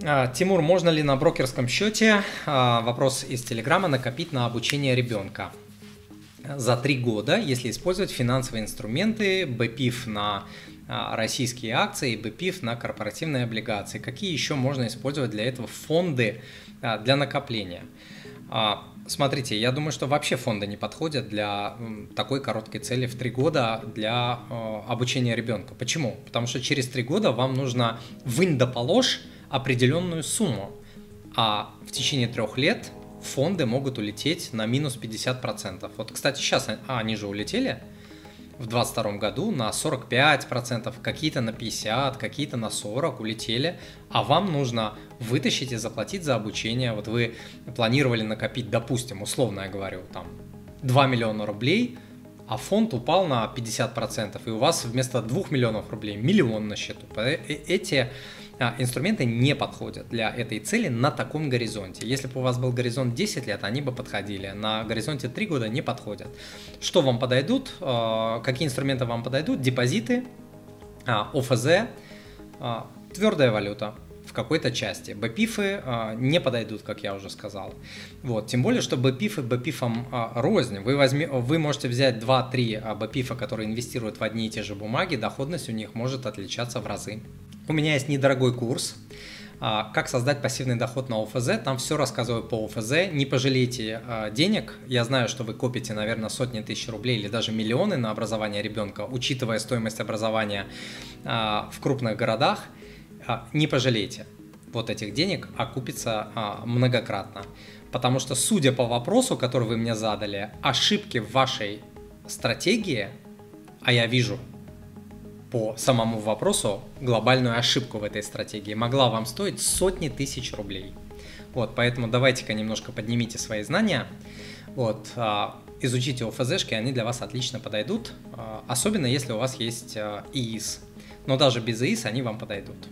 А, Тимур, можно ли на брокерском счете, а, вопрос из Телеграма, накопить на обучение ребенка? За три года, если использовать финансовые инструменты, БПИФ на а, российские акции и БПИФ на корпоративные облигации. Какие еще можно использовать для этого фонды для накопления? Смотрите, я думаю, что вообще фонды не подходят для такой короткой цели в три года для обучения ребенка. Почему? Потому что через три года вам нужно вынь да положь определенную сумму, а в течение трех лет фонды могут улететь на минус 50%. Вот, кстати, сейчас а, они же улетели в 2022 году на 45%, какие-то на 50%, какие-то на 40% улетели, а вам нужно вытащить и заплатить за обучение. Вот вы планировали накопить, допустим, условно я говорю, там 2 миллиона рублей, а фонд упал на 50%, и у вас вместо 2 миллионов рублей миллион на счету. Э, эти инструменты не подходят для этой цели на таком горизонте. Если бы у вас был горизонт 10 лет, они бы подходили. На горизонте 3 года не подходят. Что вам подойдут? А, какие инструменты вам подойдут? Депозиты, а, ОФЗ, твердая валюта в какой-то части. БПИФы не подойдут, как я уже сказал. Вот. Тем более, что БПИФы БПИФам рознь. Вы, возьми, вы можете взять 2-3 БПИФа, которые инвестируют в одни и те же бумаги, доходность у них может отличаться в разы. У меня есть недорогой курс, а, как создать пассивный доход на ОФЗ. Там все рассказываю по ОФЗ. Не пожалейте а, денег. Я знаю, что вы копите, наверное, сотни тысяч рублей или даже миллионы на образование ребенка, учитывая стоимость образования а, в крупных городах. Не пожалейте вот этих денег, окупится многократно. Потому что, судя по вопросу, который вы мне задали, ошибки в вашей стратегии, а я вижу по самому вопросу глобальную ошибку в этой стратегии могла вам стоить сотни тысяч рублей. Вот, поэтому давайте-ка немножко поднимите свои знания. Вот, а, изучите ОФЗшки, они для вас отлично подойдут, а, особенно если у вас есть а, ИИС. Но даже без ИИС они вам подойдут.